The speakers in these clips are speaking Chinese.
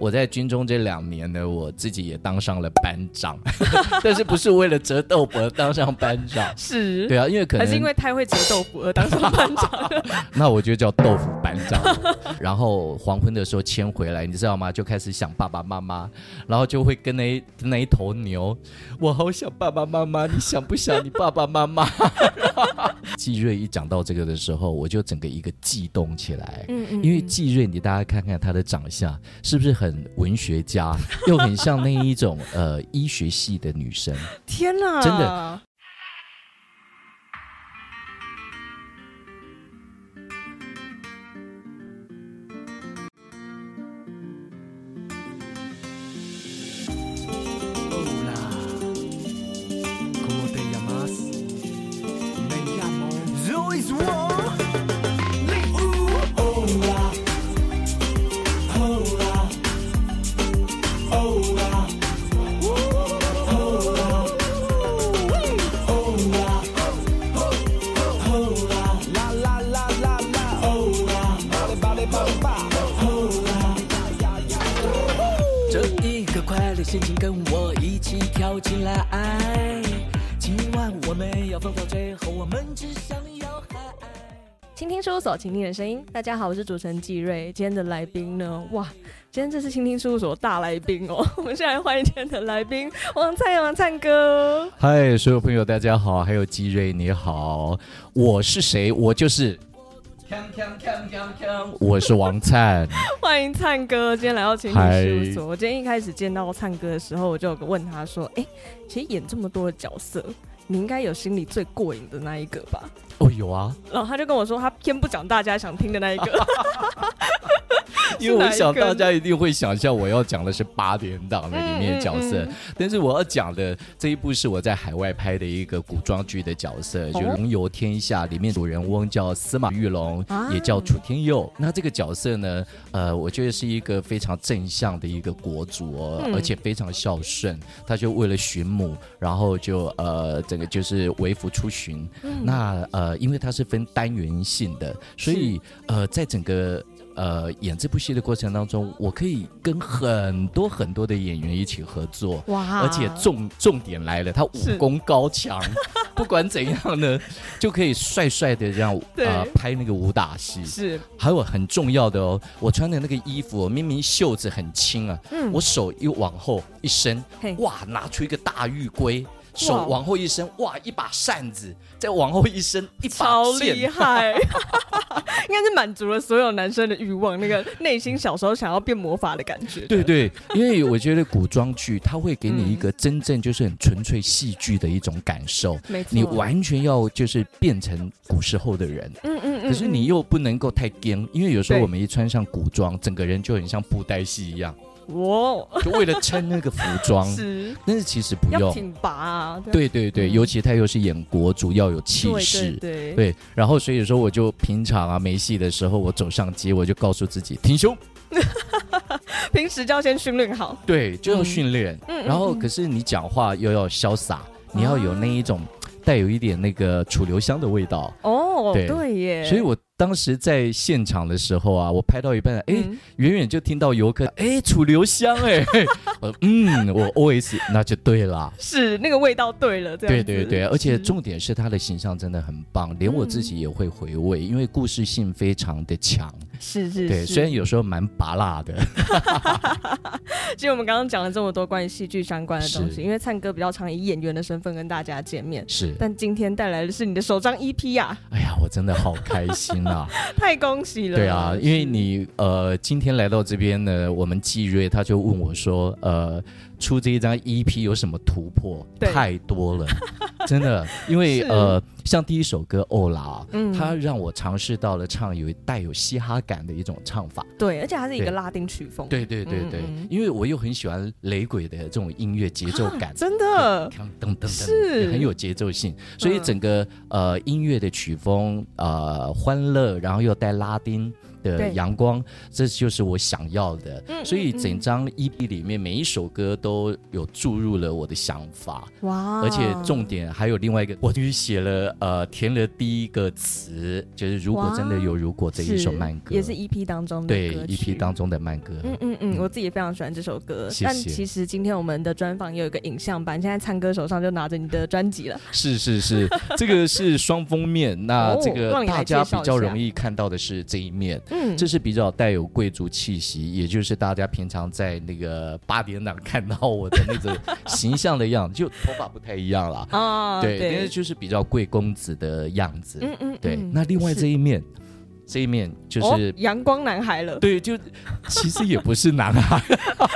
我在军中这两年呢，我自己也当上了班长，但是不是为了折豆腐而当上班长？是，对啊，因为可能还是因为太会折豆腐而当上班长。那我就叫豆腐班长。然后黄昏的时候牵回来，你知道吗？就开始想爸爸妈妈，然后就会跟那一那一头牛，我好想爸爸妈妈，你想不想你爸爸妈妈？季瑞一讲到这个的时候，我就整个一个悸动起来。嗯嗯，因为季瑞，你大家看看他的长相，是不是很？文学家又很像那一种呃医学系的女生，天哪，真的。这一个快乐心情跟我一起跳起来，今晚我们要疯到最后，我们只想要嗨。倾听事务所，倾听的声音。大家好，我是主持人季瑞。今天的来宾呢？哇，今天这是倾听事务所大来宾哦。我们现在欢迎今天的来宾王灿，王灿哥。嗨，所有朋友，大家好，还有季瑞，你好。我是谁？我就是我是王灿。欢迎灿哥，今天来到情侣事务所。我今天一开始见到灿哥的时候，我就有问他说：“哎，其实演这么多的角色。”你应该有心里最过瘾的那一个吧？哦，有啊。然后他就跟我说，他偏不讲大家想听的那一个。因为我想大家一定会想象我要讲的是八点档的里面的角色，嗯嗯嗯、但是我要讲的这一部是我在海外拍的一个古装剧的角色，哦、就《龙游天下》里面主人翁叫司马玉龙，啊、也叫楚天佑。那这个角色呢，呃，我觉得是一个非常正向的一个国主而且非常孝顺。他就为了寻母，然后就呃，整个就是为父出巡。嗯、那呃，因为它是分单元性的，所以呃，在整个。呃，演这部戏的过程当中，我可以跟很多很多的演员一起合作，哇！而且重重点来了，他武功高强，不管怎样呢，就可以帅帅的这样对呃拍那个武打戏。是，还有很重要的哦，我穿的那个衣服明明袖子很轻啊，嗯，我手一往后一伸，嘿哇，拿出一个大玉圭。手往后一伸，哇！一把扇子，再往后一伸，一把剑，超厉害！应该是满足了所有男生的欲望，那个内心小时候想要变魔法的感觉。对对，因为我觉得古装剧它会给你一个真正就是很纯粹戏剧的一种感受，没错，你完全要就是变成古时候的人，嗯嗯嗯，可是你又不能够太僵，因为有时候我们一穿上古装，整个人就很像布袋戏一样。哇！就为了撑那个服装，是，但是其实不用挺拔啊。对对对，尤其他又是演国主，要有气势。对对，然后所以说，我就平常啊没戏的时候，我走上街，我就告诉自己挺胸。平时就要先训练好。对，就要训练。嗯。然后，可是你讲话又要潇洒，你要有那一种带有一点那个楚留香的味道。哦，对耶。所以我。当时在现场的时候啊，我拍到一半，哎，远远就听到游客，哎，楚留香，哎，我嗯，我 OS 那就对了，是那个味道对了，对对对，而且重点是他的形象真的很棒，连我自己也会回味，因为故事性非常的强，是是，对，虽然有时候蛮拔辣的。其实我们刚刚讲了这么多关于戏剧相关的东西，因为灿哥比较常以演员的身份跟大家见面，是，但今天带来的是你的首张 EP 呀，哎呀，我真的好开心啊。太恭喜了！对啊，因为你呃，今天来到这边呢，我们季瑞他就问我说，呃，出这一张 EP 有什么突破？太多了，真的，因为呃。像第一首歌《欧拉》，嗯，它让我尝试到了唱有带有嘻哈感的一种唱法，对，而且它是一个拉丁曲风，对对对对，因为我又很喜欢雷鬼的这种音乐节奏感，真的，噔噔噔，是。很有节奏性，所以整个呃音乐的曲风呃欢乐，然后又带拉丁。的阳光，这就是我想要的。嗯、所以整张 EP 里面每一首歌都有注入了我的想法。哇！而且重点还有另外一个，我就写了呃填了第一个词，就是如果真的有如果这一首慢歌，也是 EP 当中的对 EP 当中的慢歌。嗯嗯嗯，我自己也非常喜欢这首歌。谢谢。但其实今天我们的专访也有一个影像版，现在灿哥手上就拿着你的专辑了。是是是，这个是双封面。那这个大家比较容易看到的是这一面，嗯，这是比较带有贵族气息，也就是大家平常在那个八点档看到我的那种形象的样子，就头发不太一样了啊。对，因为就是比较贵公子的样子。嗯嗯，对。那另外这一面。这一面就是阳光男孩了，对，就其实也不是男孩，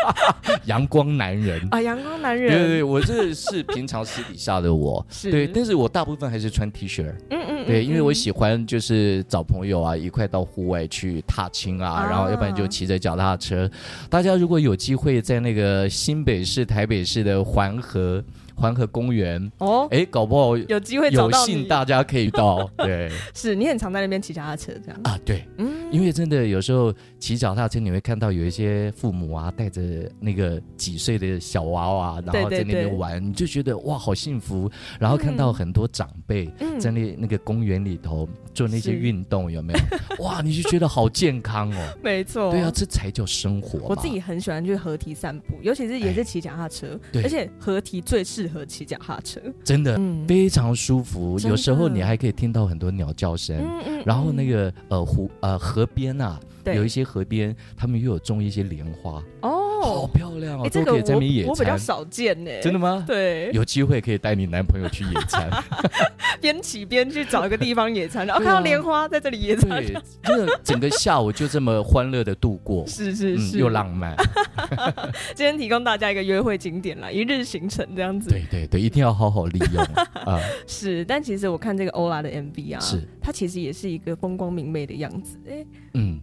阳光男人。啊，阳光男人，对对对，我这是平常私底下的我，是。对，但是我大部分还是穿 T 恤，嗯嗯，对，因为我喜欢就是找朋友啊，一块到户外去踏青啊，然后要不然就骑着脚踏车。大家如果有机会在那个新北市、台北市的环河。环河公园哦，哎，搞不好有机会有幸大家可以到。对，是你很常在那边骑脚踏车这样啊？对，嗯，因为真的有时候骑脚踏车，你会看到有一些父母啊，带着那个几岁的小娃娃，然后在那边玩，你就觉得哇，好幸福。然后看到很多长辈在那那个公园里头做那些运动，有没有？哇，你就觉得好健康哦。没错，对啊，这才叫生活。我自己很喜欢去河堤散步，尤其是也是骑脚踏车，而且河堤最适合骑脚踏车，真的非常舒服。有时候你还可以听到很多鸟叫声，然后那个呃湖呃河边啊，有一些河边他们又有种一些莲花。哦。好漂亮哦！都可以在那边野餐，我比较少见呢。真的吗？对，有机会可以带你男朋友去野餐，边骑边去找一个地方野餐，然后看到莲花在这里野餐，对，这个整个下午就这么欢乐的度过，是是是，又浪漫。今天提供大家一个约会景点啦，一日行程这样子。对对对，一定要好好利用啊！是，但其实我看这个欧拉的 MV 啊，是它其实也是一个风光明媚的样子，哎，嗯，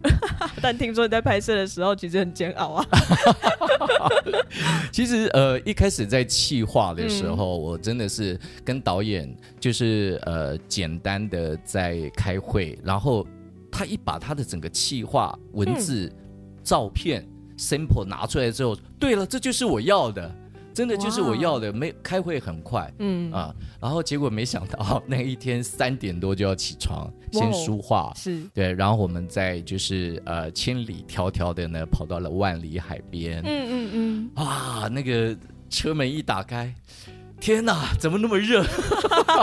但听说你在拍摄的时候其实很煎熬啊。其实呃，一开始在企划的时候，嗯、我真的是跟导演就是呃简单的在开会，然后他一把他的整个企划文字、嗯、照片 sample 拿出来之后，对了，这就是我要的。真的就是我要的，没开会很快，嗯。啊，然后结果没想到那一天三点多就要起床，先书画，是。对，然后我们再就是呃千里迢迢的呢跑到了万里海边，嗯嗯嗯，啊，那个车门一打开。天哪，怎么那么热？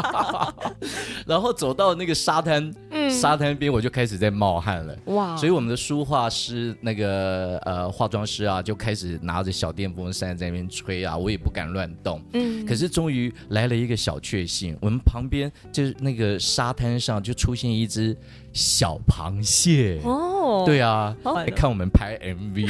然后走到那个沙滩，嗯、沙滩边我就开始在冒汗了。哇！所以我们的书画师那个呃化妆师啊，就开始拿着小电风扇在那边吹啊，我也不敢乱动。嗯。可是终于来了一个小确幸，我们旁边就是那个沙滩上就出现一只小螃蟹。哦。对啊，来看我们拍 MV。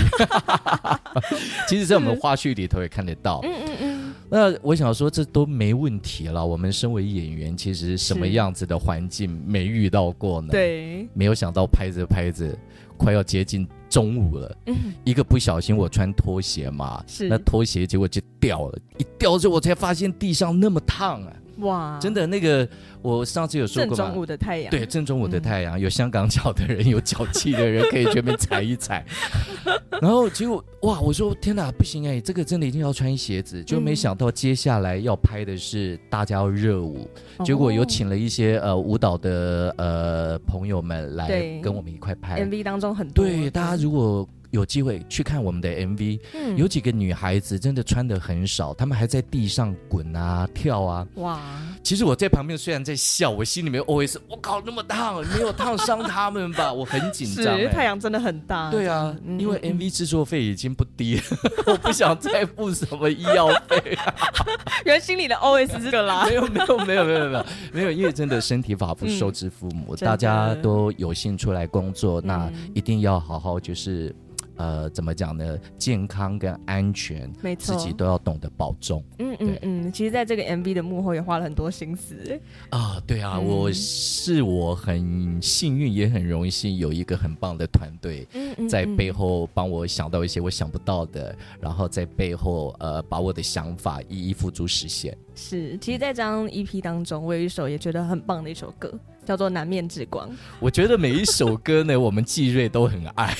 其实，在我们花絮里头也看得到。嗯嗯嗯。那我想说，这都没问题了。我们身为演员，其实什么样子的环境没遇到过呢？对，没有想到拍着拍着，快要接近中午了，嗯，一个不小心，我穿拖鞋嘛，是那拖鞋结果就掉了，一掉之后我才发现地上那么烫啊。哇，真的那个，我上次有说过正中午的太阳，对，正中午的太阳，嗯、有香港脚的人，有脚气的人，可以全面踩一踩。然后结果哇，我说天哪，不行哎，这个真的一定要穿鞋子。就没想到接下来要拍的是大家要热舞，嗯、结果有请了一些呃舞蹈的呃朋友们来跟我们一块拍。MV 当中很多。对大家如果。有机会去看我们的 MV，嗯，有几个女孩子真的穿的很少，她们还在地上滚啊跳啊。哇！其实我在旁边虽然在笑，我心里面 OS：我靠，那么烫，没有烫伤她们吧？我很紧张，是太阳真的很大。对啊，因为 MV 制作费已经不低了，我不想再付什么医药费。原来心里的 OS 是这个啦。没有没有没有没有没有没有，因为真的身体发肤受之父母，大家都有幸出来工作，那一定要好好就是。呃，怎么讲呢？健康跟安全，没错，自己都要懂得保重。嗯嗯嗯，其实，在这个 MV 的幕后也花了很多心思。啊，对啊，嗯、我是我很幸运，也很荣幸，有一个很棒的团队，在背后帮我想到一些我想不到的，然后在背后呃，把我的想法一一付诸实现。是，其实，在这张 EP 当中，我有一首也觉得很棒的一首歌。叫做《南面之光》。我觉得每一首歌呢，我们季瑞都很爱。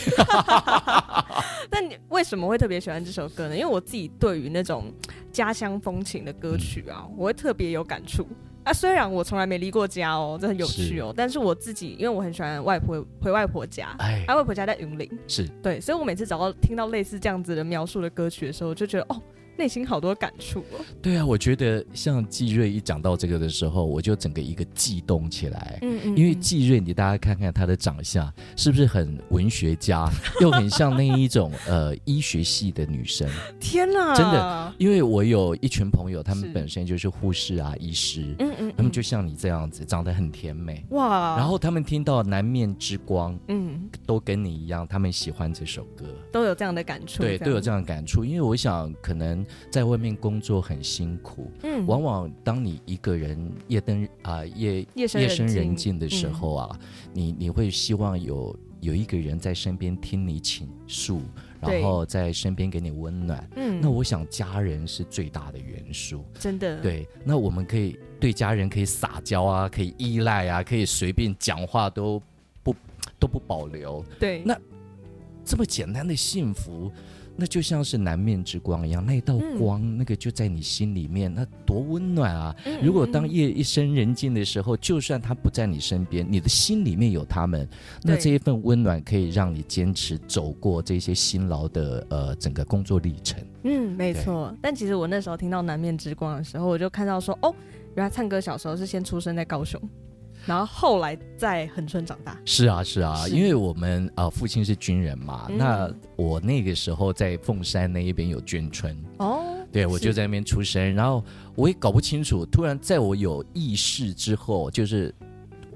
那你为什么会特别喜欢这首歌呢？因为我自己对于那种家乡风情的歌曲啊，嗯、我会特别有感触。啊，虽然我从来没离过家哦，这很有趣哦，是但是我自己因为我很喜欢外婆回外婆家，哎，外婆家在云林，是对，所以我每次找到听到类似这样子的描述的歌曲的时候，就觉得哦。内心好多感触哦。对啊，我觉得像季瑞一讲到这个的时候，我就整个一个悸动起来。嗯，嗯嗯。因为季瑞，你大家看看他的长相，是不是很文学家，又很像那一种呃医学系的女生？天哪！真的，因为我有一群朋友，他们本身就是护士啊、医师，嗯，嗯嗯，他们就像你这样子，长得很甜美哇。然后他们听到《南面之光》，嗯，都跟你一样，他们喜欢这首歌，都有这样的感触。对，都有这样的感触。因为我想可能。在外面工作很辛苦，嗯，往往当你一个人夜灯啊、呃、夜夜深人静的时候啊，嗯、你你会希望有有一个人在身边听你倾诉，然后在身边给你温暖，嗯，那我想家人是最大的元素，真的，对，那我们可以对家人可以撒娇啊，可以依赖啊，可以随便讲话都不都不保留，对，那这么简单的幸福。那就像是南面之光一样，那一道光，嗯、那个就在你心里面，那多温暖啊！嗯、如果当夜一深人静的时候，嗯、就算他不在你身边，你的心里面有他们，那这一份温暖可以让你坚持走过这些辛劳的呃整个工作历程。嗯，没错。但其实我那时候听到南面之光的时候，我就看到说，哦，原来灿哥小时候是先出生在高雄。然后后来在恒春长大。是啊，是啊，是因为我们啊、呃、父亲是军人嘛，嗯、那我那个时候在凤山那一边有眷村哦，对，我就在那边出生，然后我也搞不清楚，突然在我有意识之后，就是。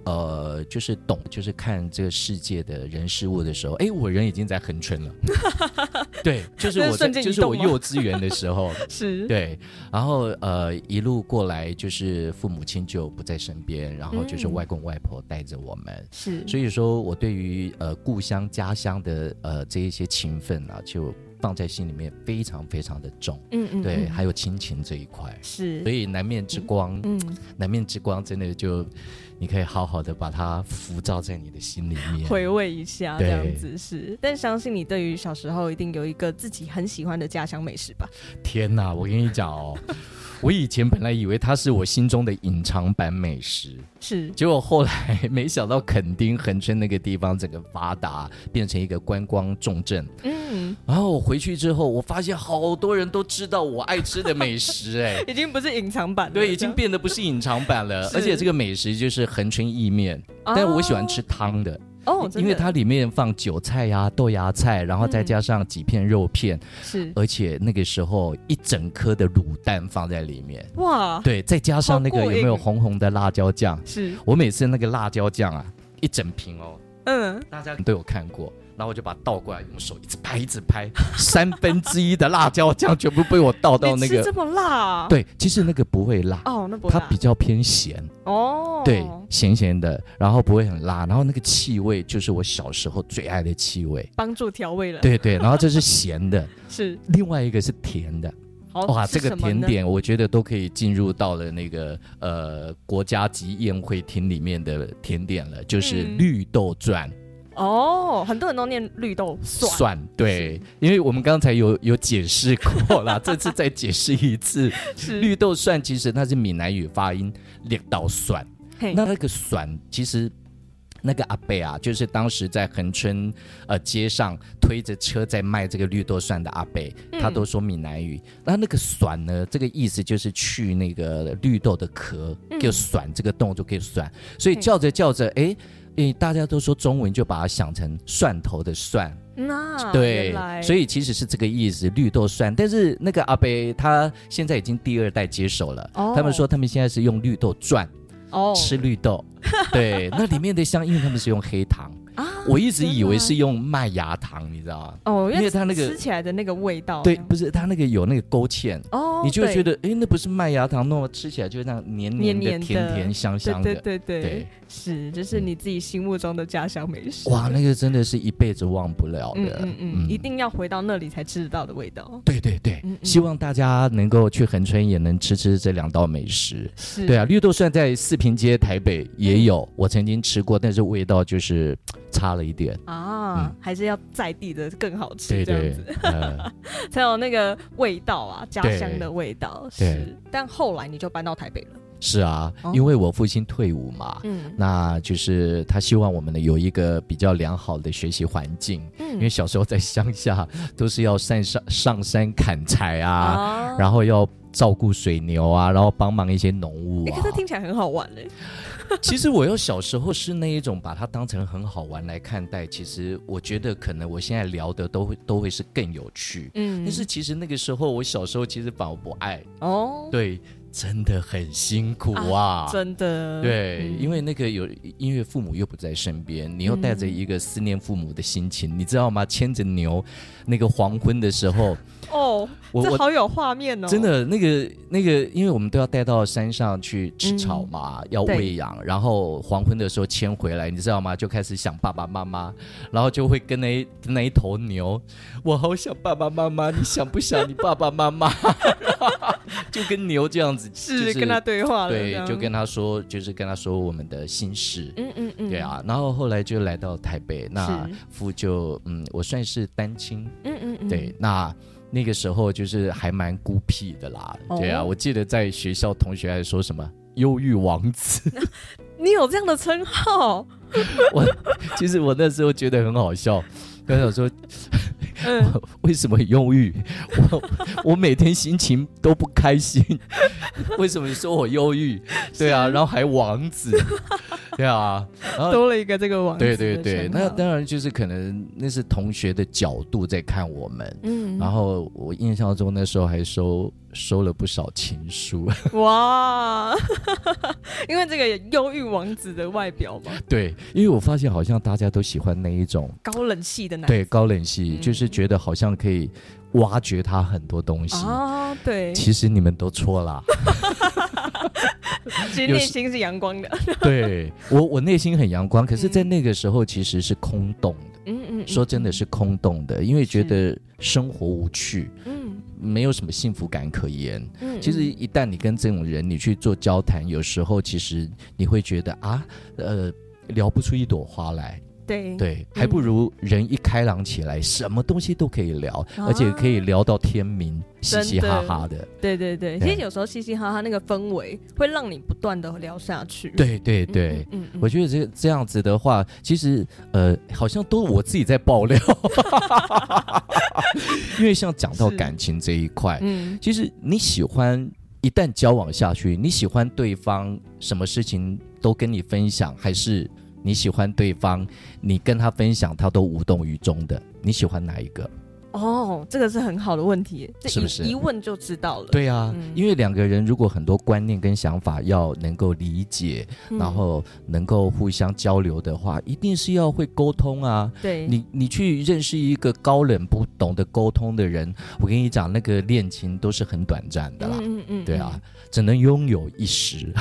呃，就是懂，就是看这个世界的人事物的时候，哎，我人已经在横春了。对，就是我在，就是我幼稚园的时候，是，对。然后呃，一路过来，就是父母亲就不在身边，然后就是外公外婆带着我们。是、嗯，所以说我对于呃故乡家乡的呃这一些情分啊，就放在心里面非常非常的重。嗯嗯，对，还有亲情这一块是，所以南面之光，嗯，南面之光真的就。你可以好好的把它浮照在你的心里面，回味一下这样子是。但相信你对于小时候一定有一个自己很喜欢的家乡美食吧？天哪，我跟你讲哦。我以前本来以为它是我心中的隐藏版美食，是，结果后来没想到垦丁恒春那个地方整个发达，变成一个观光重镇。嗯，然后我回去之后，我发现好多人都知道我爱吃的美食，哎，已经不是隐藏版了，对，已经变得不是隐藏版了，而且这个美食就是横春意面，但是我喜欢吃汤的。哦，因为它里面放韭菜呀、啊、豆芽菜，然后再加上几片肉片，是、嗯，而且那个时候一整颗的卤蛋放在里面，哇，对，再加上那个有没有红红的辣椒酱？是，我每次那个辣椒酱啊，一整瓶哦，嗯，大家都有看过。然后我就把它倒过来，用手一直拍，一直拍，三分之一的辣椒酱全部被我倒到那个。这么辣啊？对，其实那个不会辣哦，那不。它比较偏咸哦，对，咸咸的，然后不会很辣，然后那个气味就是我小时候最爱的气味，帮助调味了。对对，然后这是咸的，是另外一个是甜的。哇，这个甜点我觉得都可以进入到了那个呃国家级宴会厅里面的甜点了，就是绿豆钻。哦，很多人都念绿豆蒜，蒜。对，因为我们刚才有有解释过了，这次再解释一次，是。绿豆蒜其实它是闽南语发音绿豆蒜，嘿。那那个蒜其实那个阿贝啊，就是当时在恒春呃街上推着车在卖这个绿豆蒜的阿贝，他都说闽南语，那、嗯、那个蒜呢，这个意思就是去那个绿豆的壳，就蒜这个动作可以蒜，所以叫着叫着，哎。因为大家都说中文，就把它想成蒜头的蒜，那对，所以其实是这个意思，绿豆蒜。但是那个阿北他现在已经第二代接手了，哦、他们说他们现在是用绿豆转，哦，吃绿豆，对，那里面的香，因为他们是用黑糖啊，我一直以为是用麦芽糖，你知道吗？哦，因为它那个吃起来的那个味道，对，不是它那个有那个勾芡哦。你就会觉得，哎，那不是麦芽糖，那么吃起来就那样黏黏的、甜甜香香的。对对对，是，就是你自己心目中的家乡美食。哇，那个真的是一辈子忘不了的，嗯嗯，一定要回到那里才吃得到的味道。对对对，希望大家能够去恒春也能吃吃这两道美食。对啊，绿豆蒜在四平街台北也有，我曾经吃过，但是味道就是差了一点。啊，还是要在地的更好吃，这样子。才有那个味道啊，家乡的味道。是，但后来你就搬到台北了。是啊，因为我父亲退伍嘛，嗯，那就是他希望我们呢有一个比较良好的学习环境，嗯，因为小时候在乡下都是要上上上山砍柴啊，然后要照顾水牛啊，然后帮忙一些农务啊。可是听起来很好玩嘞。其实我要小时候是那一种把它当成很好玩来看待，其实我觉得可能我现在聊的都会都会是更有趣，嗯，但是其实那个时候我小时候其实反而不爱。哦，对。真的很辛苦啊！啊真的，对，嗯、因为那个有，因为父母又不在身边，你又带着一个思念父母的心情，嗯、你知道吗？牵着牛，那个黄昏的时候，哦，我这好有画面哦！真的，那个那个，因为我们都要带到山上去吃草嘛，嗯、要喂养，然后黄昏的时候牵回来，你知道吗？就开始想爸爸妈妈，然后就会跟那那一头牛，我好想爸爸妈妈，你想不想你爸爸妈妈？就跟牛这样子，是跟他对话，对，就跟他说，就是跟他说我们的心事，嗯嗯嗯，对啊，然后后来就来到台北，那父就嗯，我算是单亲，嗯嗯嗯，对，那那个时候就是还蛮孤僻的啦，对啊，我记得在学校同学还说什么忧郁王子，你有这样的称号？我其实我那时候觉得很好笑，刚才我说。嗯，为什么忧郁？我 我每天心情都不开心，为什么你说我忧郁？对啊，然后还王子，对啊，然后多了一个这个王子。对对对，那当然就是可能那是同学的角度在看我们。嗯，然后我印象中那时候还收收了不少情书。哇，因为这个忧郁王子的外表嘛。对，因为我发现好像大家都喜欢那一种高冷系的男。对，高冷系就是。觉得好像可以挖掘他很多东西啊，对，其实你们都错了。其实内心是阳光的。对我，我内心很阳光，可是，在那个时候其实是空洞的。嗯嗯，说真的是空洞的，因为觉得生活无趣，嗯，没有什么幸福感可言。嗯，其实一旦你跟这种人你去做交谈，有时候其实你会觉得啊，呃，聊不出一朵花来。对。对，还不如人一开朗起来，什么东西都可以聊，而且可以聊到天明，嘻嘻哈哈的。对对对，其实有时候嘻嘻哈哈那个氛围会让你不断的聊下去。对对对，嗯，我觉得这这样子的话，其实呃，好像都我自己在爆料，因为像讲到感情这一块，嗯，其实你喜欢一旦交往下去，你喜欢对方什么事情都跟你分享，还是？你喜欢对方，你跟他分享，他都无动于衷的。你喜欢哪一个？哦，这个是很好的问题，是不是？一问就知道了。对啊，嗯、因为两个人如果很多观念跟想法要能够理解，嗯、然后能够互相交流的话，一定是要会沟通啊。对，你你去认识一个高冷不懂得沟通的人，我跟你讲，那个恋情都是很短暂的啦。嗯嗯嗯，对啊。只能拥有一时，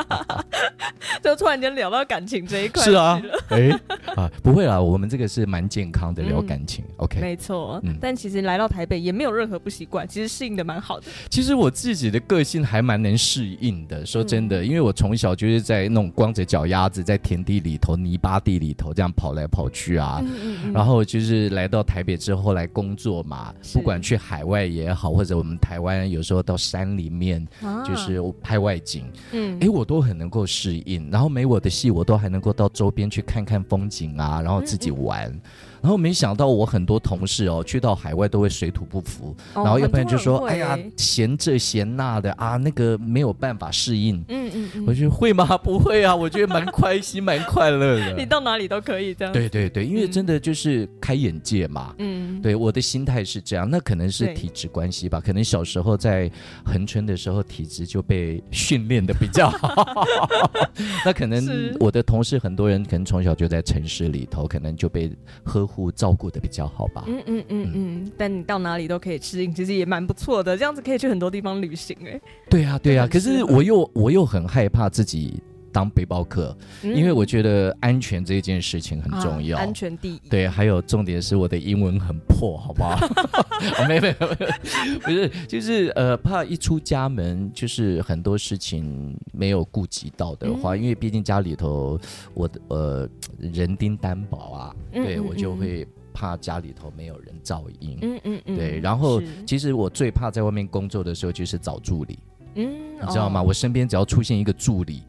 就突然间聊到感情这一块。是啊，哎啊，不会啦，我们这个是蛮健康的聊感情。嗯、OK，没错。嗯，但其实来到台北也没有任何不习惯，其实适应的蛮好的。其实我自己的个性还蛮能适应的，说真的，嗯、因为我从小就是在那种光着脚丫子在田地里头、泥巴地里头这样跑来跑去啊。嗯嗯嗯，然后就是来到台北之后来工作嘛，不管去海外也好，或者我们台湾有时候到山里面。就是拍外景，嗯，哎，我都很能够适应，然后没我的戏，我都还能够到周边去看看风景啊，然后自己玩。嗯嗯然后没想到我很多同事哦，去到海外都会水土不服，然后要不然就说：“哎呀，嫌这嫌那的啊，那个没有办法适应。”嗯嗯嗯，我觉得会吗？不会啊，我觉得蛮开心，蛮快乐的。你到哪里都可以这样。对对对，因为真的就是开眼界嘛。嗯，对，我的心态是这样，那可能是体质关系吧，可能小时候在横春的时候体质就被训练的比较好。那可能我的同事很多人可能从小就在城市里头，可能就被呵护。乎照顾的比较好吧。嗯嗯嗯嗯，但你到哪里都可以适应，其实也蛮不错的。这样子可以去很多地方旅行哎。对啊对啊，可是我又我又很害怕自己。当背包客，因为我觉得安全这件事情很重要，啊、安全第一。对，还有重点是我的英文很破，好不好？没没没，不是，就是呃，怕一出家门，就是很多事情没有顾及到的话，嗯、因为毕竟家里头我的呃人丁单薄啊，嗯、对我就会怕家里头没有人照应。嗯嗯嗯。对，然后其实我最怕在外面工作的时候就是找助理，嗯，你知道吗？哦、我身边只要出现一个助理。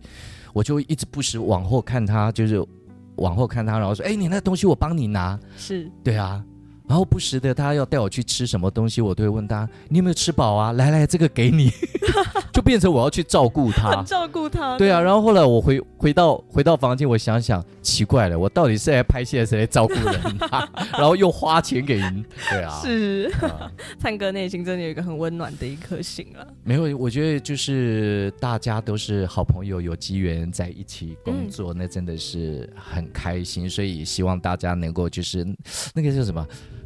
我就一直不时往后看他，就是往后看他，然后说：“哎，你那东西我帮你拿。”是，对啊。然后不时的他要带我去吃什么东西，我都会问他：“你有没有吃饱啊？”来来，这个给你。就变成我要去照顾他，照顾他。对啊，然后后来我回回到回到房间，我想想，奇怪了，我到底是来拍戏还是来照顾人？然后又花钱给人，对啊。是，灿哥内心真的有一个很温暖的一颗心了。没有，我觉得就是大家都是好朋友，有机缘在一起工作，嗯、那真的是很开心。所以希望大家能够就是那个叫什么？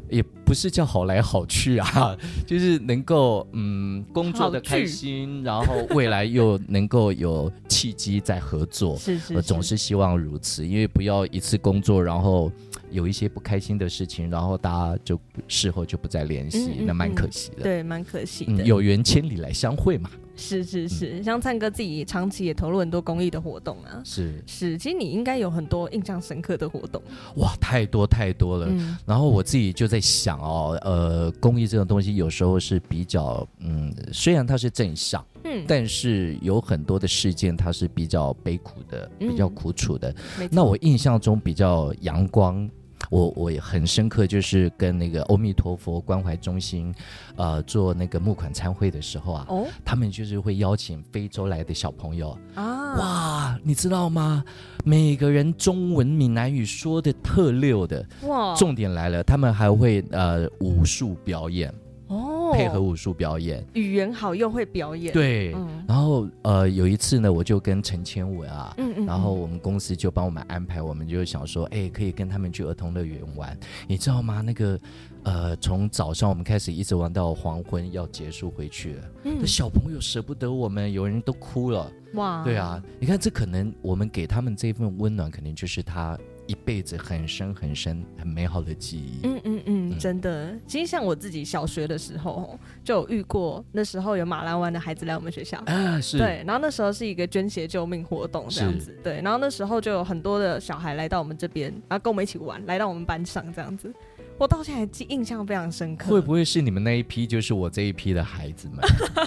也不是叫好来好去啊，就是能够嗯工作的开心，然后未来又能够有契机再合作，是是，是，我总是希望如此，因为不要一次工作，然后有一些不开心的事情，然后大家就事后就不再联系，嗯嗯嗯，那蛮可惜的。对，蛮可惜的。嗯，有缘千里来相会嘛。是是是，像灿哥自己长期也投入很多公益的活动啊。是是，其实你应该有很多印象深刻的活动。哇，太多太多了。嗯、然后我自己就在想哦，呃，公益这种东西有时候是比较，嗯，虽然它是正向，嗯，但是有很多的事件它是比较悲苦的，比较苦楚的。嗯、那我印象中比较阳光。我我也很深刻，就是跟那个阿弥陀佛关怀中心，呃，做那个募款参会的时候啊，哦，他们就是会邀请非洲来的小朋友啊，哇，你知道吗？每个人中文闽南语说的特溜的，哇，重点来了，他们还会呃武术表演。哦，配合武术表演，语言好又会表演，对。嗯、然后呃，有一次呢，我就跟陈千文啊，嗯，嗯嗯，然后我们公司就帮我们安排，我们就想说，哎，可以跟他们去儿童乐园玩，你知道吗？那个呃，从早上我们开始一直玩到黄昏，要结束回去了，嗯，小朋友舍不得我们，有人都哭了，哇，对啊，你看这可能我们给他们这份温暖，肯定就是他。一辈子很深很深很美好的记忆。嗯嗯嗯，真的。其实像我自己小学的时候就有遇过，那时候有马兰湾的孩子来我们学校啊，是。对，然后那时候是一个捐血救命活动这样子，对。然后那时候就有很多的小孩来到我们这边，然后跟我们一起玩，来到我们班上这样子。我到现在记印象非常深刻。会不会是你们那一批就是我这一批的孩子们？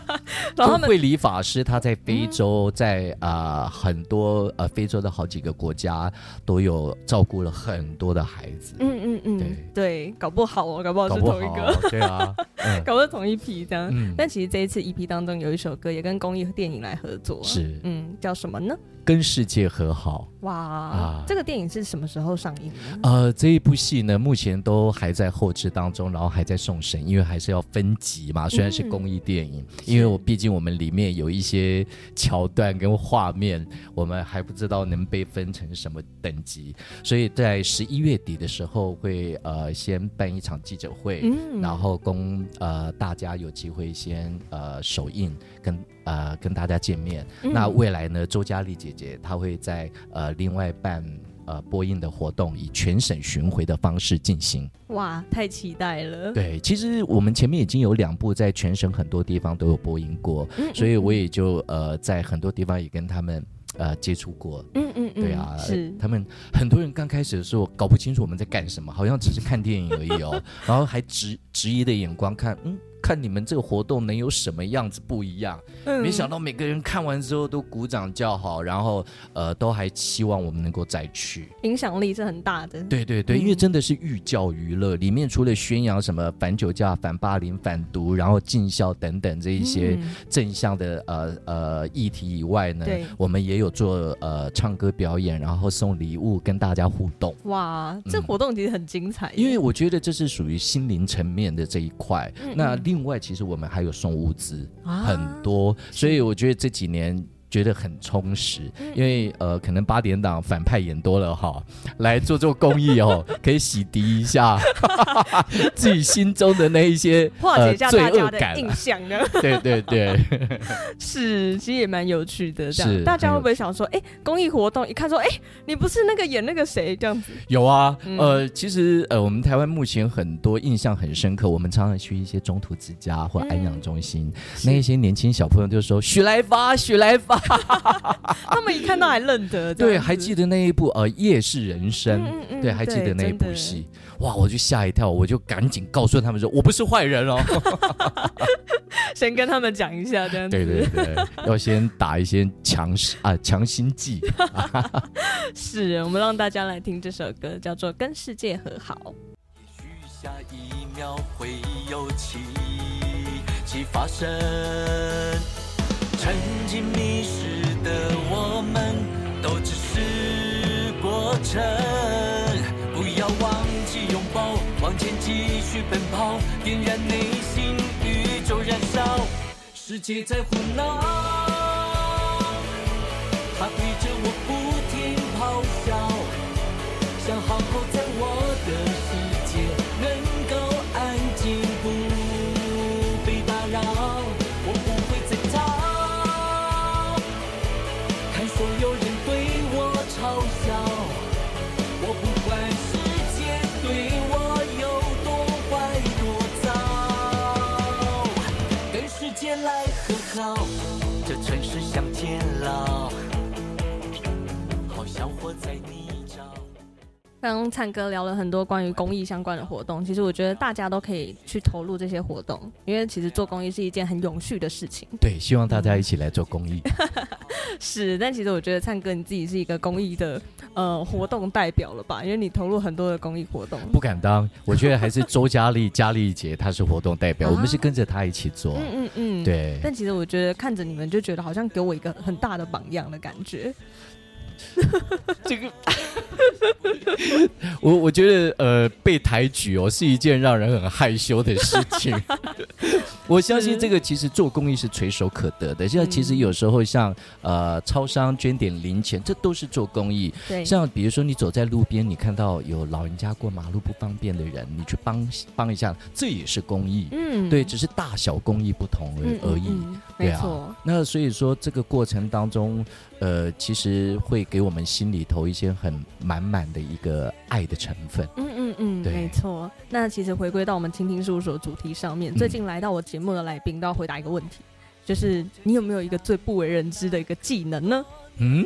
然后慧理法师他在非洲，在啊、呃、很多呃非洲的好几个国家都有照顾了很多的孩子。嗯嗯嗯，对对，搞不好哦，搞不好是同一个。对啊，嗯、搞不好同一批这样。嗯、但其实这一次 EP 当中有一首歌也跟公益电影来合作，是嗯，叫什么呢？跟世界和好。哇啊！这个电影是什么时候上映？呃，这一部戏呢，目前都还在后置当中，然后还在送审，因为还是要分级嘛。虽然是公益电影，嗯、因为我毕竟我们里面有一些桥段跟画面，我们还不知道能被分成什么等级，所以在十一月底的时候会呃先办一场记者会，嗯、然后供呃大家有机会先呃首映跟呃跟大家见面。嗯、那未来呢，周佳丽姐姐她会在呃。另外办呃播映的活动，以全省巡回的方式进行。哇，太期待了！对，其实我们前面已经有两部在全省很多地方都有播映过，嗯嗯，所以我也就呃在很多地方也跟他们呃接触过。嗯嗯嗯，对啊，是他们很多人刚开始的时候搞不清楚我们在干什么，好像只是看电影而已哦，然后还质质疑的眼光看，嗯。看你们这个活动能有什么样子不一样？嗯，没想到每个人看完之后都鼓掌叫好，然后呃，都还期望我们能够再去。影响力是很大的。对对对，嗯、因为真的是寓教于乐，里面除了宣扬什么反酒驾、反霸凌、反毒，然后尽孝等等这一些正向的呃呃议题以外呢，我们也有做呃唱歌表演，然后送礼物跟大家互动。哇，这活动其实很精彩。因为我觉得这是属于心灵层面的这一块。那另外，其实我们还有送物资，啊、很多，所以我觉得这几年觉得很充实，因为呃，可能八点档反派演多了哈，来做做公益哦，可以洗涤一下 自己心中的那一些化解一下大家的印象呢。对 对对，是，其实也蛮有趣的。这样，大家会不会想说，哎，公益活动一看说，哎，你不是那个演那个谁这样子？有啊，呃，其实呃，我们台湾目前很多印象很深刻，我们常常去一些中途之家或安养中心，那一些年轻小朋友就说：“许来发，许来发。” 他们一看到还认得，对，还记得那一部呃《夜市人生》，对，还记得那一部戏，哇，我就吓一跳，我就赶紧告诉他们说，我不是坏人哦，先跟他们讲一下，这样子，对对对，要先打一些强势啊强心剂。是，我们让大家来听这首歌，叫做《跟世界和好》。也许下一秒会有奇迹发生。曾经迷失的我们，都只是过程。不要忘记拥抱，往前继续奔跑，点燃内心宇宙燃烧。世界在胡闹，它对着我不停咆哮，想好好刚刚灿哥聊了很多关于公益相关的活动，其实我觉得大家都可以去投入这些活动，因为其实做公益是一件很永续的事情。对，希望大家一起来做公益。是，但其实我觉得灿哥你自己是一个公益的呃活动代表了吧？因为你投入很多的公益活动。不敢当，我觉得还是周佳丽 佳丽姐她是活动代表，啊、我们是跟着她一起做。嗯嗯嗯，对。但其实我觉得看着你们就觉得好像给我一个很大的榜样的感觉。这个，我我觉得呃，被抬举哦，是一件让人很害羞的事情。我相信这个其实做公益是垂手可得的。现在其实有时候像呃，超商捐点零钱，这都是做公益。对，像比如说你走在路边，你看到有老人家过马路不方便的人，你去帮帮一下，这也是公益。嗯，对，只是大小公益不同而而已。嗯嗯嗯、对啊。那所以说这个过程当中，呃，其实会给我们心里头一些很满满的一个爱的成分。嗯嗯嗯，没错。那其实回归到我们倾听事务所主题上面，最近来到我节目的来宾都要回答一个问题，就是你有没有一个最不为人知的一个技能呢？嗯，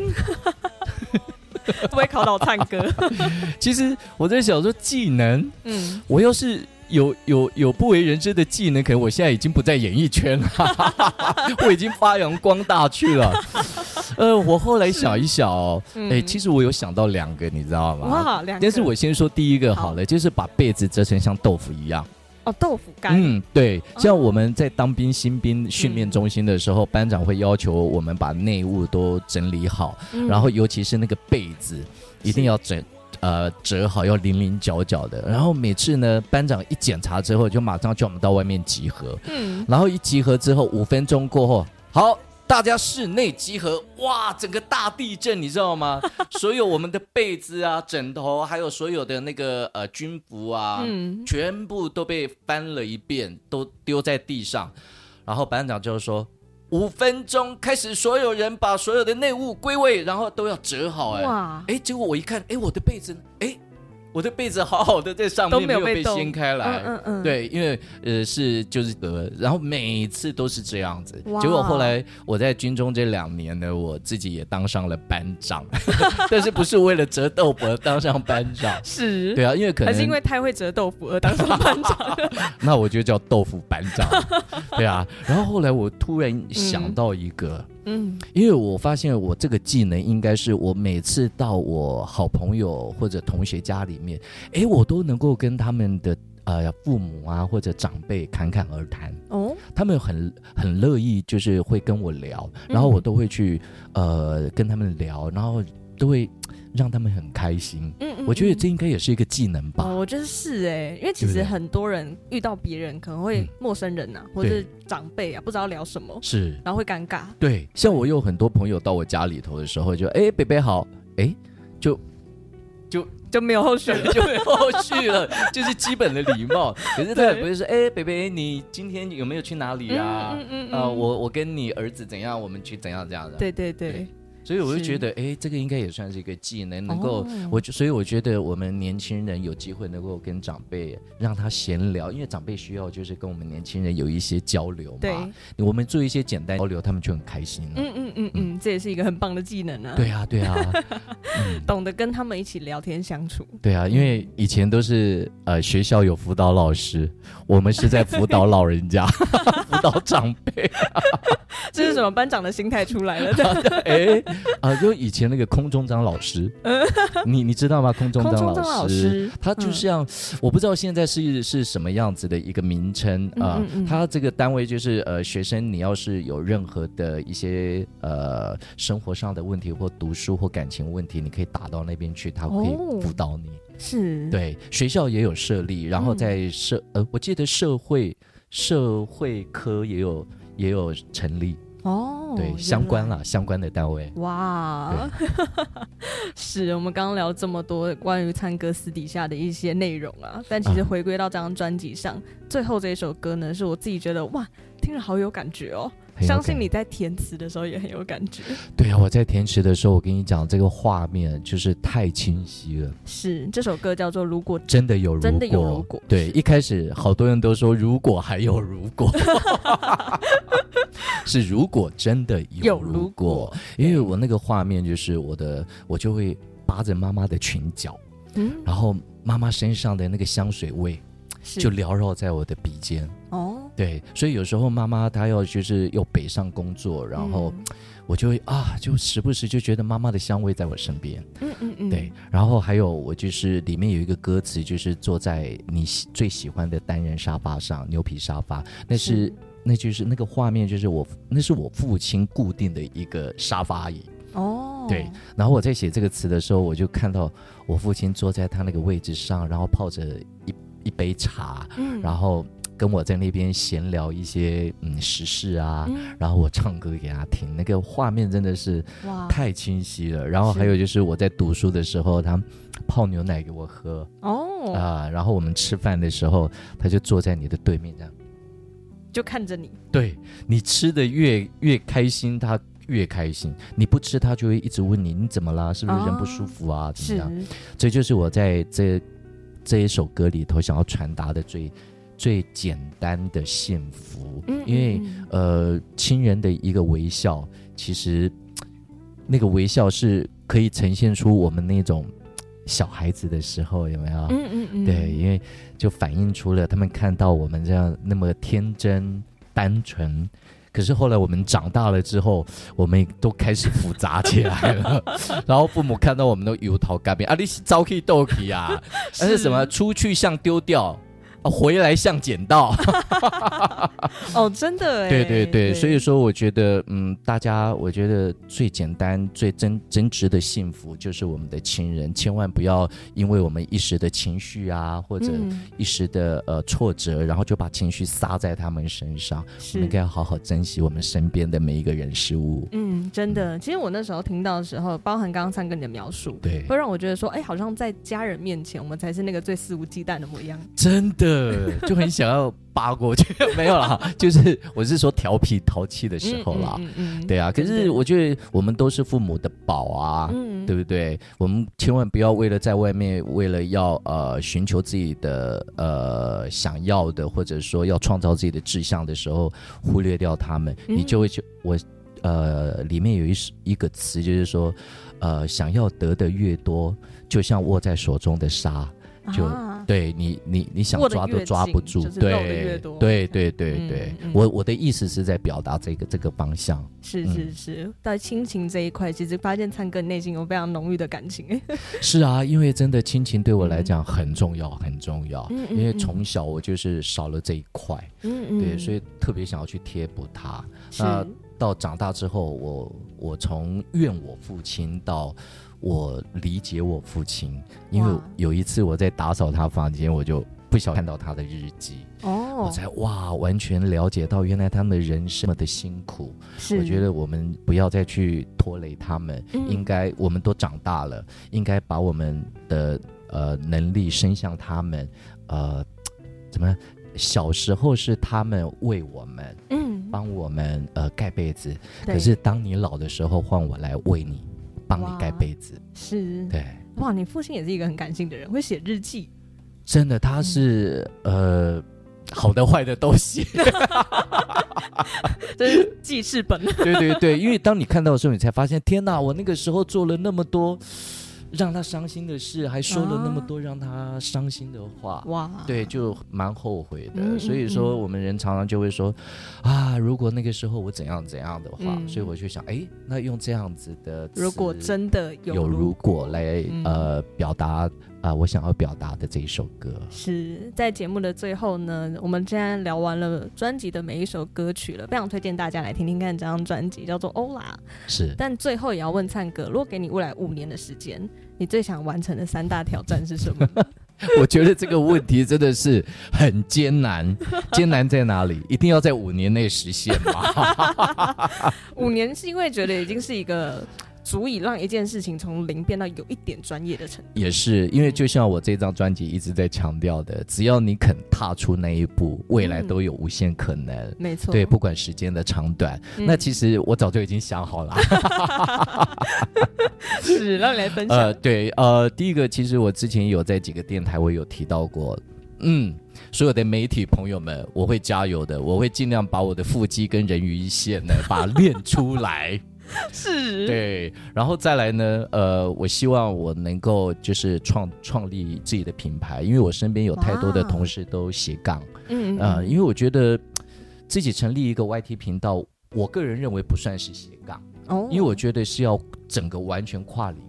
会 不会考到唱歌？其实我在想说技能，嗯，我要是。有有有不为人知的技能，可能我现在已经不在演艺圈了，我已经发扬光大去了。呃，我后来想一想哦，哎、其实我有想到两个，你知道吗？哇，两个。但是我先说第一个好了，好，就是把被子折成像豆腐一样。哦，豆腐干。嗯，对。像我们在当兵新兵训练中心的时候，嗯、班长会要求我们把内务都整理好，嗯、然后尤其是那个被子一定要整。呃，折好要零零角角的，然后每次呢，班长一检查之后，就马上叫我们到外面集合。嗯，然后一集合之后，五分钟过后，好，大家室内集合。哇，整个大地震，你知道吗？所有我们的被子啊、枕头，还有所有的那个呃军服啊，嗯，全部都被翻了一遍，都丢在地上。然后班长就说。五分钟开始，所有人把所有的内务归位，然后都要折好。哎，哇！哎，结果我一看，哎，我的被子，哎。我的被子好好的在上面，没有被掀开来。嗯嗯，对，因为呃是就是呃，然后每次都是这样子。结果后来我在军中这两年呢，我自己也当上了班长，但是不是为了折豆腐而当上班长？是，对啊，因为可能还是因为太会折豆腐而当上班长。那我就叫豆腐班长。对啊，然后后来我突然想到一个。嗯，因为我发现我这个技能应该是我每次到我好朋友或者同学家里面，哎，我都能够跟他们的呃父母啊或者长辈侃侃而谈。哦，他们很很乐意就是会跟我聊，然后我都会去呃跟他们聊，然后都会让他们很开心。嗯嗯，我觉得这应该也是一个技能吧。哦，我觉得是哎，因为其实很多人遇到别人可能会陌生人呐、或者是长辈啊，不知道聊什么，是，然后会尴尬。对，像我有很多朋友到我家里头的时候就，就哎，北北好，哎，就就。就没有后续了，就没有后续了，就是基本的礼貌。可是他也不会说，哎，北北，你今天有没有去哪里啊？嗯嗯嗯。呃，我我跟你儿子怎样，我们去怎样这样的。对对对。对所以我就觉得，哎，这个应该也算是一个技能，能够我就所以我觉得我们年轻人有机会能够跟长辈让他闲聊，因为长辈需要就是跟我们年轻人有一些交流嘛。对，我们做一些简单交流，他们就很开心了。嗯嗯嗯嗯，这也是一个很棒的技能啊。对啊对啊，懂得跟他们一起聊天相处。对啊，因为以前都是呃学校有辅导老师，我们是在辅导老人家，辅导长辈。这是什么班长的心态出来了？哎。啊，就以前那个空中张老师，你你知道吗？空中张老师，老师他就像、嗯、我不知道现在是是什么样子的一个名称啊。嗯嗯嗯，他这个单位就是呃，学生你要是有任何的一些呃生活上的问题或读书或感情问题，你可以打到那边去，他可以辅导你。哦、是，对，学校也有设立，然后在社、嗯、呃，我记得社会社会科也有也有成立。哦，对，相关了，相关的单位。哇，是我们刚刚聊这么多关于唱歌私底下的一些内容啊，但其实回归到这张专辑上，啊、最后这一首歌呢，是我自己觉得哇，听着好有感觉哦。相信你在填词的时候也很有感觉。对啊，我在填词的时候，我跟你讲，这个画面就是太清晰了。是，这首歌叫做《如果。真的有如果》，真的有如果。对，一开始好多人都说，如果还有如果，是如果真的有如果，因为我那个画面就是我的，我就会扒着妈妈的裙角，嗯，然后妈妈身上的那个香水味。就缭绕在我的鼻尖。哦，对，所以有时候妈妈她要就是又北上工作，然后我就会啊，就时不时就觉得妈妈的香味在我身边，嗯嗯嗯，对，然后还有我就是里面有一个歌词，就是坐在你最喜欢的单人沙发上，牛皮沙发，那是，是。那就是那个画面，就是我那是我父亲固定的一个沙发椅。哦，对，然后我在写这个词的时候，我就看到我父亲坐在他那个位置上，然后泡着一。一杯茶，嗯，然后跟我在那边闲聊一些嗯时事啊，嗯、然后我唱歌给他听，那个画面真的是哇太清晰了。然后还有就是我在读书的时候，他泡牛奶给我喝哦啊，然后我们吃饭的时候，他就坐在你的对面这样，就看着你。对，你吃的越越开心，他越开心。你不吃，他就会一直问你你怎么啦？是不是人不舒服啊？哦、怎么样？是这就是我在这。这一首歌里头想要传达的最最简单的幸福，嗯嗯嗯，因为呃，亲人的一个微笑，其实那个微笑是可以呈现出我们那种小孩子的时候，有没有？嗯嗯嗯，对，因为就反映出了他们看到我们这样那么天真单纯。可是后来我们长大了之后，我们都开始复杂起来了。然后父母看到我们都油头干面啊，你是招气斗气啊，那是什么？出去像丢掉。回来像捡到，哦，真的 哎，对对对，所以说我觉得，嗯，大家我觉得最简单、最真真挚的幸福就是我们的亲人，千万不要因为我们一时的情绪啊，或者一时的呃挫折，然后就把情绪撒在他们身上。我们应该要好好珍惜我们身边的每一个人事物。嗯，真的，其实我那时候听到的时候，包含刚刚三哥你的描述，对，会让我觉得说，哎，好像在家人面前，我们才是那个最肆无忌惮的模样。真的。呃，就很想要扒过去，没有啦，就是我是说调皮淘气的时候啦，嗯嗯嗯、对啊。可是我觉得我们都是父母的宝啊，嗯、对不对？我们千万不要为了在外面，为了要呃寻求自己的呃想要的，或者说要创造自己的志向的时候，忽略掉他们，嗯、你就会就我呃里面有一一个词，就是说呃想要得的越多，就像握在手中的沙。就对你，你你想抓都抓不住，对对对对对，我我的意思是在表达这个这个方向。是是是，在亲情这一块，其实发现灿哥内心有非常浓郁的感情。是啊，因为真的亲情对我来讲很重要，很重要。因为从小我就是少了这一块，嗯嗯，对，所以特别想要去贴补它。那到长大之后，我我从怨我父亲到我理解我父亲，因为有一次我在打扫他房间，我就不小心看到他的日记，哦，我才哇完全了解到原来他们的人生的辛苦。是，我觉得我们不要再去拖累他们，嗯、应该我们都长大了，应该把我们的呃能力伸向他们，呃，怎么？小时候是他们喂我们，嗯，帮我们呃盖被子。可是当你老的时候，换我来喂你，帮你盖被子。是，对。哇，你父亲也是一个很感性的人，会写日记。真的，他是、嗯、呃，好的坏的都写。这是记事本。对对对，因为当你看到的时候，你才发现，天哪，我那个时候做了那么多。让他伤心的事，还说了那么多让他伤心的话，哇，对，就蛮后悔的。所以说，我们人常常就会说，啊，如果那个时候我怎样怎样的话，嗯、所以我就想，哎，那用这样子的，如果真的有如果，有如果来、嗯、呃表达。啊、呃，我想要表达的这一首歌是在节目的最后呢。我们今天聊完了专辑的每一首歌曲了，非常推荐大家来听听看这张专辑，叫做《欧拉》。是，但最后也要问灿哥，如果给你未来五年的时间，你最想完成的三大挑战是什么？我觉得这个问题真的是很艰难，艰难在哪里？一定要在五年内实现吗？五年是因为觉得已经是一个。足以让一件事情从零变到有一点专业的程度，也是因为就像我这张专辑一直在强调的，只要你肯踏出那一步，未来都有无限可能。嗯、没错，对，不管时间的长短。嗯、那其实我早就已经想好了，是让你来分享。呃，对，呃，第一个，其实我之前有在几个电台我有提到过，嗯，所有的媒体朋友们，我会加油的，我会尽量把我的腹肌跟人鱼线呢，把它练出来。是，对，然后再来呢，呃，我希望我能够就是创创立自己的品牌，因为我身边有太多的同事都斜杠，嗯因为我觉得自己成立一个 YT 频道，我个人认为不算是斜杠，哦，因为我觉得是要整个完全跨领域。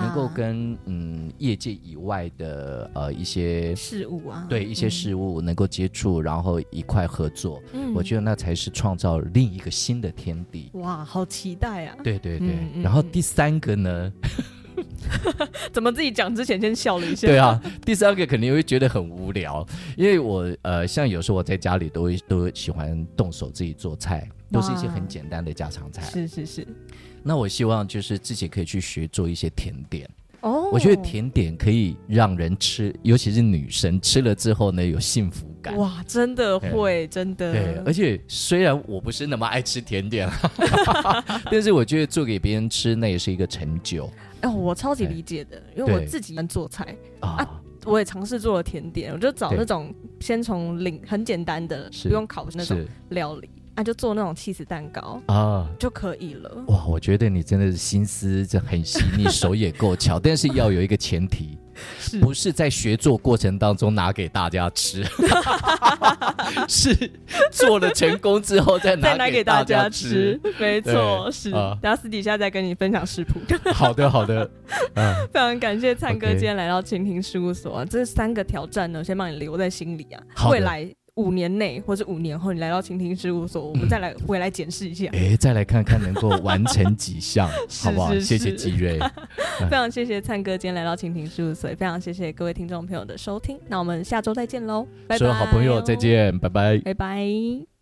能够跟嗯业界以外的呃一些事物啊，对一些事物能够接触，然后一块合作，嗯，我觉得那才是创造另一个新的天地。哇，好期待啊！对对对，然后第三个呢？怎么自己讲之前先笑了一下？对啊，第三个肯定会觉得很无聊，因为我呃像有时候我在家里都会都喜欢动手自己做菜，都是一些很简单的家常菜。是是是。那我希望就是自己可以去学做一些甜点哦，oh. 我觉得甜点可以让人吃，尤其是女生吃了之后呢，有幸福感。哇，真的会，真的。对，而且虽然我不是那么爱吃甜点，但是我觉得做给别人吃那也是一个成就。哦，我超级理解的，因为我自己能做菜啊，我也尝试做了甜点，我就找那种先从零很简单的，不用烤的那种料理。那、啊、就做那种起司蛋糕啊，就可以了。哇，我觉得你真的是心思这很细腻，手也够巧，但是要有一个前提，是不是在学做过程当中拿给大家吃，是做了成功之后再拿给大家吃。没错，是。等下私底下再跟你分享食谱。好的，好的。嗯，非常感谢灿哥今天来到蜻蜓事务所、啊。这三个挑战呢，先帮你留在心里啊。未来。五年内或者五年后，你来到晴听事务所，我们再来回来检视一下。哎，再来看看能够完成几项，好不好？是是是谢谢吉瑞，非常谢谢灿哥今天来到晴听事务所，也非常谢谢各位听众朋友的收听。那我们下周再见喽，拜拜！所有好朋友再见，拜拜，拜拜。